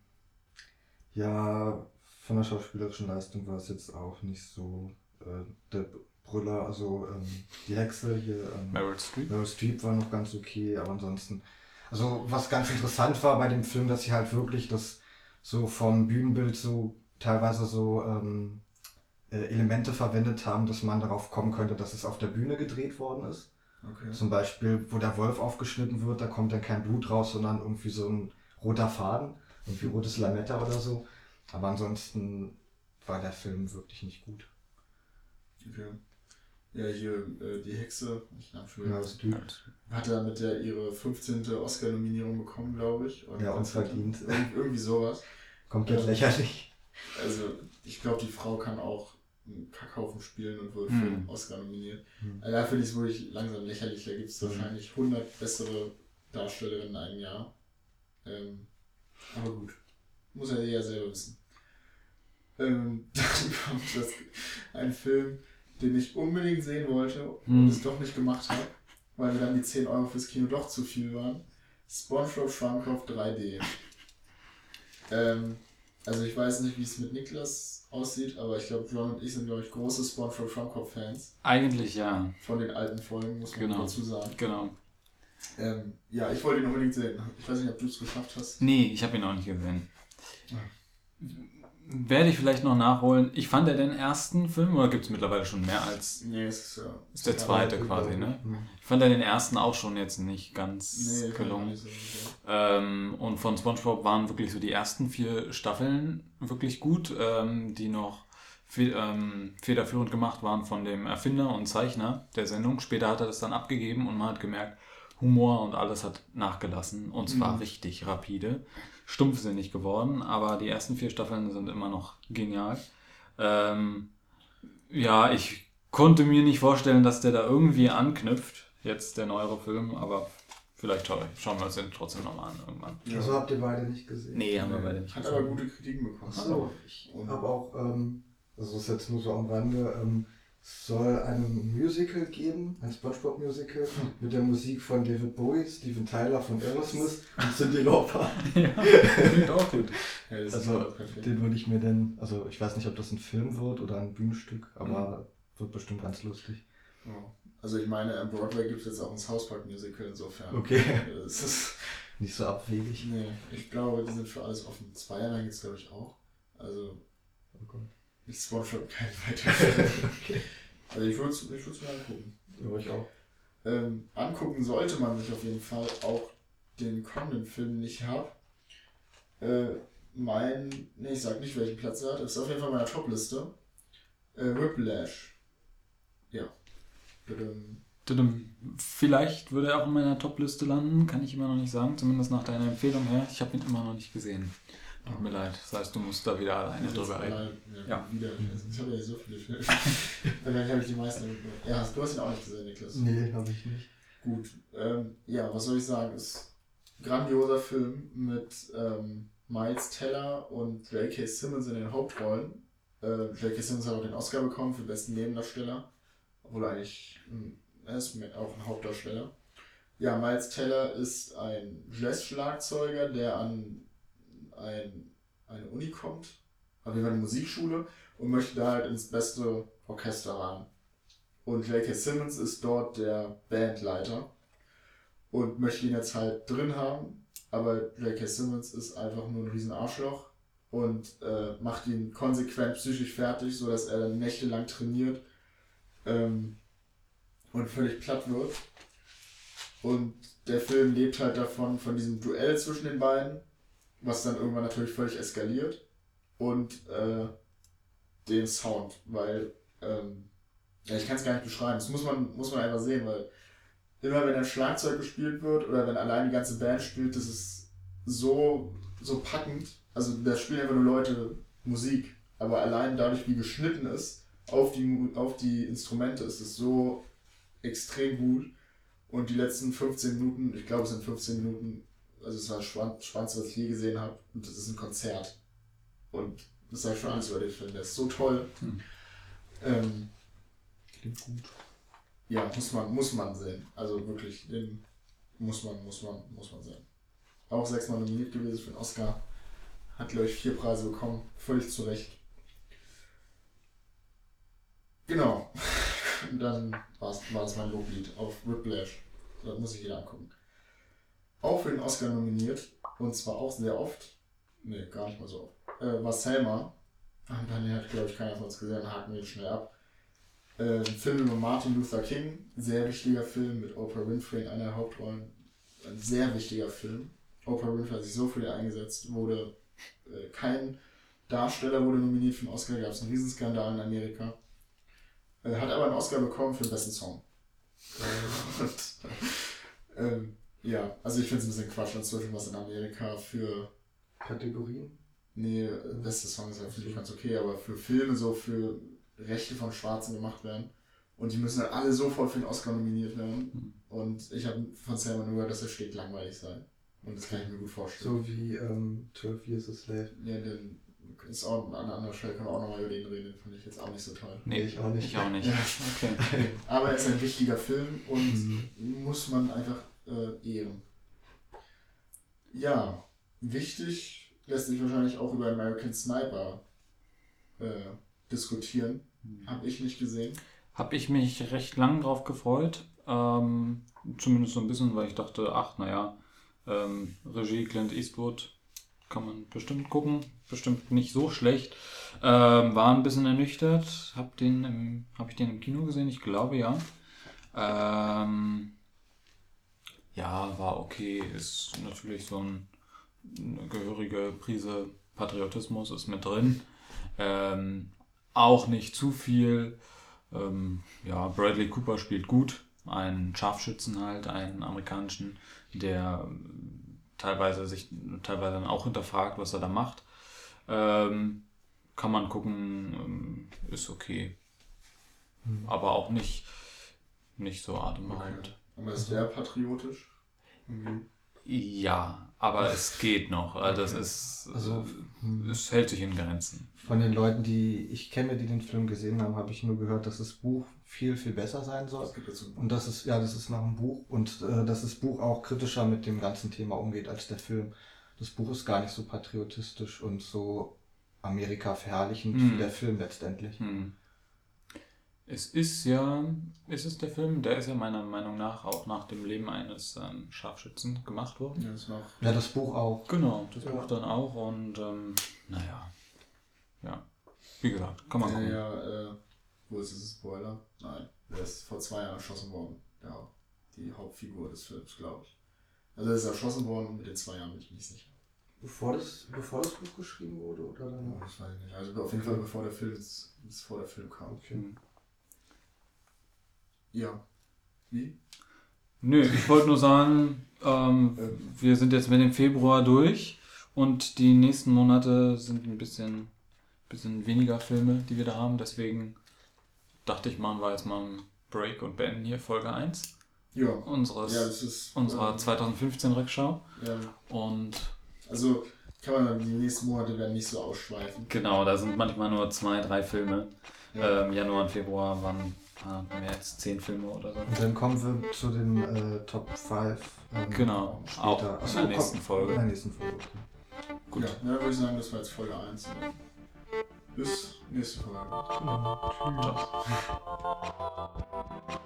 ja, von der schauspielerischen Leistung war es jetzt auch nicht so äh, der Brüller, also ähm, die Hexe hier. Ähm, Meryl Streep? Meryl Streep war noch ganz okay, aber ansonsten. Also was ganz interessant war bei dem Film, dass sie halt wirklich das so vom Bühnenbild so teilweise so ähm, äh, Elemente verwendet haben, dass man darauf kommen könnte, dass es auf der Bühne gedreht worden ist. Okay. Zum Beispiel, wo der Wolf aufgeschnitten wird, da kommt dann kein Blut raus, sondern irgendwie so ein roter Faden, irgendwie rotes Lametta oder so. Aber ansonsten war der Film wirklich nicht gut. okay. Ja, hier äh, die Hexe, ich Ja, das hat er mit der ihre 15. Oscar-Nominierung bekommen, glaube ich. Oder Ja, unverdient. Irgend, irgendwie sowas. Komplett Ja. lächerlich. Also, ich glaube, die Frau kann auch Kackhaufen spielen und wird Hm. für den Oscar nominiert. Hm. Also, da finde ich es wirklich langsam lächerlich. Da gibt es Hm. wahrscheinlich 100 bessere Darstellerinnen in einem Jahr. Ähm, aber gut. Muss er ja selber wissen. Ähm, dann kommt das, ein Film, den ich unbedingt sehen wollte und Hm. es doch nicht gemacht habe, weil mir dann die 10 Euro fürs Kino doch zu viel waren. SpongeBob Schwammkopf 3D. ähm, also ich weiß nicht, wie es mit Niklas aussieht, aber ich glaube, John und ich sind, glaube ich, große SpongeBob Schwammkopf-Fans Eigentlich ja. von den alten Folgen, muss man Genau. dazu sagen. Genau. Ähm, ja, ich wollte ihn unbedingt sehen. Ich weiß nicht, ob du es geschafft hast. Nee, ich habe ihn auch nicht gesehen. Ja. Werde ich vielleicht noch nachholen. Ich fand ja den ersten Film, oder gibt es mittlerweile schon mehr als. Nee, es ist ja. Ist der zweite quasi, ne? Hm. Ich fand ja den ersten auch schon jetzt nicht ganz Nee, gelungen. so. Ähm, und von SpongeBob waren wirklich so die ersten vier Staffeln wirklich gut, ähm, die noch fe ähm, federführend gemacht waren von dem Erfinder und Zeichner der Sendung. Später hat er das dann abgegeben und man hat gemerkt, Humor und alles hat nachgelassen und zwar Mhm. richtig rapide. Stumpfsinnig geworden, aber die ersten vier Staffeln sind immer noch genial. Ähm, ja, ich konnte mir nicht vorstellen, dass der da irgendwie anknüpft, jetzt der neuere Film, aber vielleicht schau, schauen wir uns den trotzdem nochmal an irgendwann. Ja. Also habt ihr beide nicht gesehen? Nee, haben wir beide nicht. Hat aber gute Kritiken bekommen. Achso, ich habe auch, ähm, also das ist jetzt nur so am Rande, ähm, soll ein Musical geben, ein Spongebob-Musical mit der Musik von David Bowie, Steven Tyler von Aerosmith und Cyndi Lauper. ja, klingt auch gut. Ja, das Also den würde ich mir denn, also ich weiß nicht, ob das ein Film wird oder ein Bühnenstück, aber wird bestimmt ganz lustig. Ja. Also ich meine, am Broadway gibt es jetzt auch ein South Park Musical insofern. Okay. Es ist, Nicht so abwegig. nee, ich glaube, die sind für alles offen. Zwei Jahre gibt es, glaube ich, auch. Also Oh Gott. Ich Spongebob kein weiter. okay. Also ich würde es ich würd's mir angucken. Ja, ich auch. Ähm, angucken sollte man sich auf jeden Fall auch den kommenden Film nicht habe. Äh, mein, nee, ich sag nicht, welchen Platz er hat. Das ist auf jeden Fall meiner Top-Liste. Äh, Whiplash. Ja. Tudum. Vielleicht würde er auch in meiner Top-Liste landen, kann ich immer noch nicht sagen, zumindest nach deiner Empfehlung her. Ich habe ihn immer noch nicht gesehen. Tut mir leid. Das heißt, du musst da wieder alleine drüber reden. Ja, Ja. Wieder. Ich habe ja nicht so viele Filme. Dann habe ich die meisten mitgenommen. Ja, du hast ihn auch nicht gesehen, Niklas. Nee, habe ich nicht. Gut. Ähm, ja, was soll ich sagen? Ist ein grandioser Film mit ähm, Miles Teller und J.K. Simmons in den Hauptrollen. Äh, J.K. Simmons hat auch den Oscar bekommen für besten Nebendarsteller. wohl eigentlich, hm, er ist auch ein Hauptdarsteller. Ja, Miles Teller ist ein Jazz-Schlagzeuger, der an ein, eine Uni kommt, auf jeden Fall eine Musikschule, und möchte da halt ins beste Orchester ran. Und J.K. Simmons ist dort der Bandleiter und möchte ihn jetzt halt drin haben, aber J.K. Simmons ist einfach nur ein riesen Arschloch und äh, macht ihn konsequent psychisch fertig, sodass er dann nächtelang trainiert ähm, und völlig platt wird. Und der Film lebt halt davon, von diesem Duell zwischen den beiden, was dann irgendwann natürlich völlig eskaliert. Und äh, den Sound, weil, ähm, ja, ich kann es gar nicht beschreiben, das muss man, muss man einfach sehen, weil immer wenn ein Schlagzeug gespielt wird oder wenn allein die ganze Band spielt, das ist so, so packend. Also da spielen einfach nur Leute Musik, aber allein dadurch, wie geschnitten ist auf die, auf die Instrumente, ist es so extrem gut. Und die letzten 15 Minuten, ich glaube es sind 15 Minuten, also es war das Spannendste, was ich je gesehen habe. Und das ist ein Konzert. Und das sage ich schon alles über den Film. Der ist so toll. Hm. Ähm, Klingt gut. ja, muss man, muss man sehen. Also wirklich, den muss man, muss man, muss man sehen. Auch sechsmal nominiert gewesen für den Oscar. Hat, glaube ich, vier Preise bekommen. Völlig zu Recht. Genau. Und dann war das mein Loblied auf Whiplash. Das muss sich jeder angucken. Auch für den Oscar nominiert. Und zwar auch sehr oft. Nee, gar nicht mal so oft. Äh, war Selma. Ah, Dann hat, glaube ich, keiner von uns gesehen. Haken wir schnell ab. Äh, ein Film über Martin Luther King, sehr wichtiger Film mit Oprah Winfrey in einer der Hauptrollen. Ein sehr wichtiger Film. Oprah Winfrey hat sich so ihn eingesetzt, wurde äh, kein Darsteller wurde nominiert für den Oscar, gab es einen Riesenskandal in Amerika. Äh, hat aber einen Oscar bekommen für den besten Song. Und, also ich finde es ein bisschen Quatsch inzwischen, was in Amerika für Kategorien? Nee, beste Song ist ja finde ich ganz okay, aber für Filme so für Rechte von Schwarzen gemacht werden. Und die müssen dann alle sofort für den Oscar nominiert werden. Und ich habe von Selma nur gehört, dass er schlägt langweilig sei. Und das kann ich mir gut vorstellen. So wie ähm, 12 Years a Slave. Ja, den ist auch an einer anderen Stelle können wir auch nochmal über den reden, den fand ich jetzt auch nicht so toll. Nee, ich auch nicht. Ich auch nicht. Ja. Okay. Aber er ist ein wichtiger Film und Mhm. muss man einfach äh, ehren. Ja, wichtig lässt sich wahrscheinlich auch über American Sniper äh, diskutieren. Habe ich nicht gesehen. Habe ich mich recht lang drauf gefreut. Ähm, zumindest so ein bisschen, weil ich dachte, ach, naja, ähm, Regie Clint Eastwood kann man bestimmt gucken. Bestimmt nicht so schlecht. Ähm, war ein bisschen ernüchtert. Hab den im, hab ich den im Kino gesehen? Ich glaube ja. Ähm, ja, war okay. Ist natürlich so ein, eine gehörige Prise Patriotismus ist mit drin. Ähm, auch nicht zu viel. Ähm, ja, Bradley Cooper spielt gut. Einen Scharfschützen halt, einen amerikanischen, der teilweise sich teilweise dann auch hinterfragt, was er da macht. Ähm, kann man gucken, ähm, ist okay. Mhm. Aber auch nicht, nicht so atemberaubend. Aber ist der patriotisch? Irgendwie. Ja, aber es geht noch. Also das Okay. ist, Also, äh, es hält sich in Grenzen. Von den Leuten, die ich kenne, die den Film gesehen haben, habe ich nur gehört, dass das Buch viel, viel besser sein soll. Es gibt jetzt so Und das ist, ja, das ist nach dem Buch und äh, dass das Buch auch kritischer mit dem ganzen Thema umgeht als der Film. Das Buch ist gar nicht so patriotisch und so Amerika verherrlichend Mhm. wie der Film letztendlich. Hm. Es ist ja, ist es der Film, der ist ja meiner Meinung nach auch nach dem Leben eines ähm, Scharfschützen gemacht worden. Ja, noch. Ja, das Buch auch. Genau, das Ja. Buch dann auch und ähm, naja, ja, wie gesagt, kann man gucken. ja, äh, wo ist es? Spoiler? Nein. Der ist vor zwei Jahren erschossen worden. Ja, die Hauptfigur des Films, glaube ich. Also er ist erschossen worden und mit den zwei Jahren bin ich nicht sicher. Bevor das, bevor das Buch geschrieben wurde oder danach? das weiß ich nicht. Also auf jeden Fall bevor der Film, bevor der Film kam. Hm. Ja. Wie? Nö, ich wollte nur sagen, ähm, wir sind jetzt mit dem Februar durch und die nächsten Monate sind ein bisschen, bisschen weniger Filme, die wir da haben. Deswegen dachte ich, machen wir jetzt mal einen Break und beenden hier Folge 1 Ja. unseres, Ja, das ist. unserer ähm, 2015 Rückschau. Ja. Und Also kann man die nächsten Monate werden nicht so ausschweifend. genau, da sind manchmal nur zwei, drei Filme. Ja. Ähm, Januar und Februar waren ah, mehr als zehn Filme oder so. Und dann kommen wir zu den äh, Top 5. Ähm, Genau, auch später. in Achso, der komm, nächsten Folge. In der nächsten Folge. Okay. Gut. Ja, dann würde ich sagen, das war jetzt Folge 1. Bis nächste Folge. Tschüss. Ciao.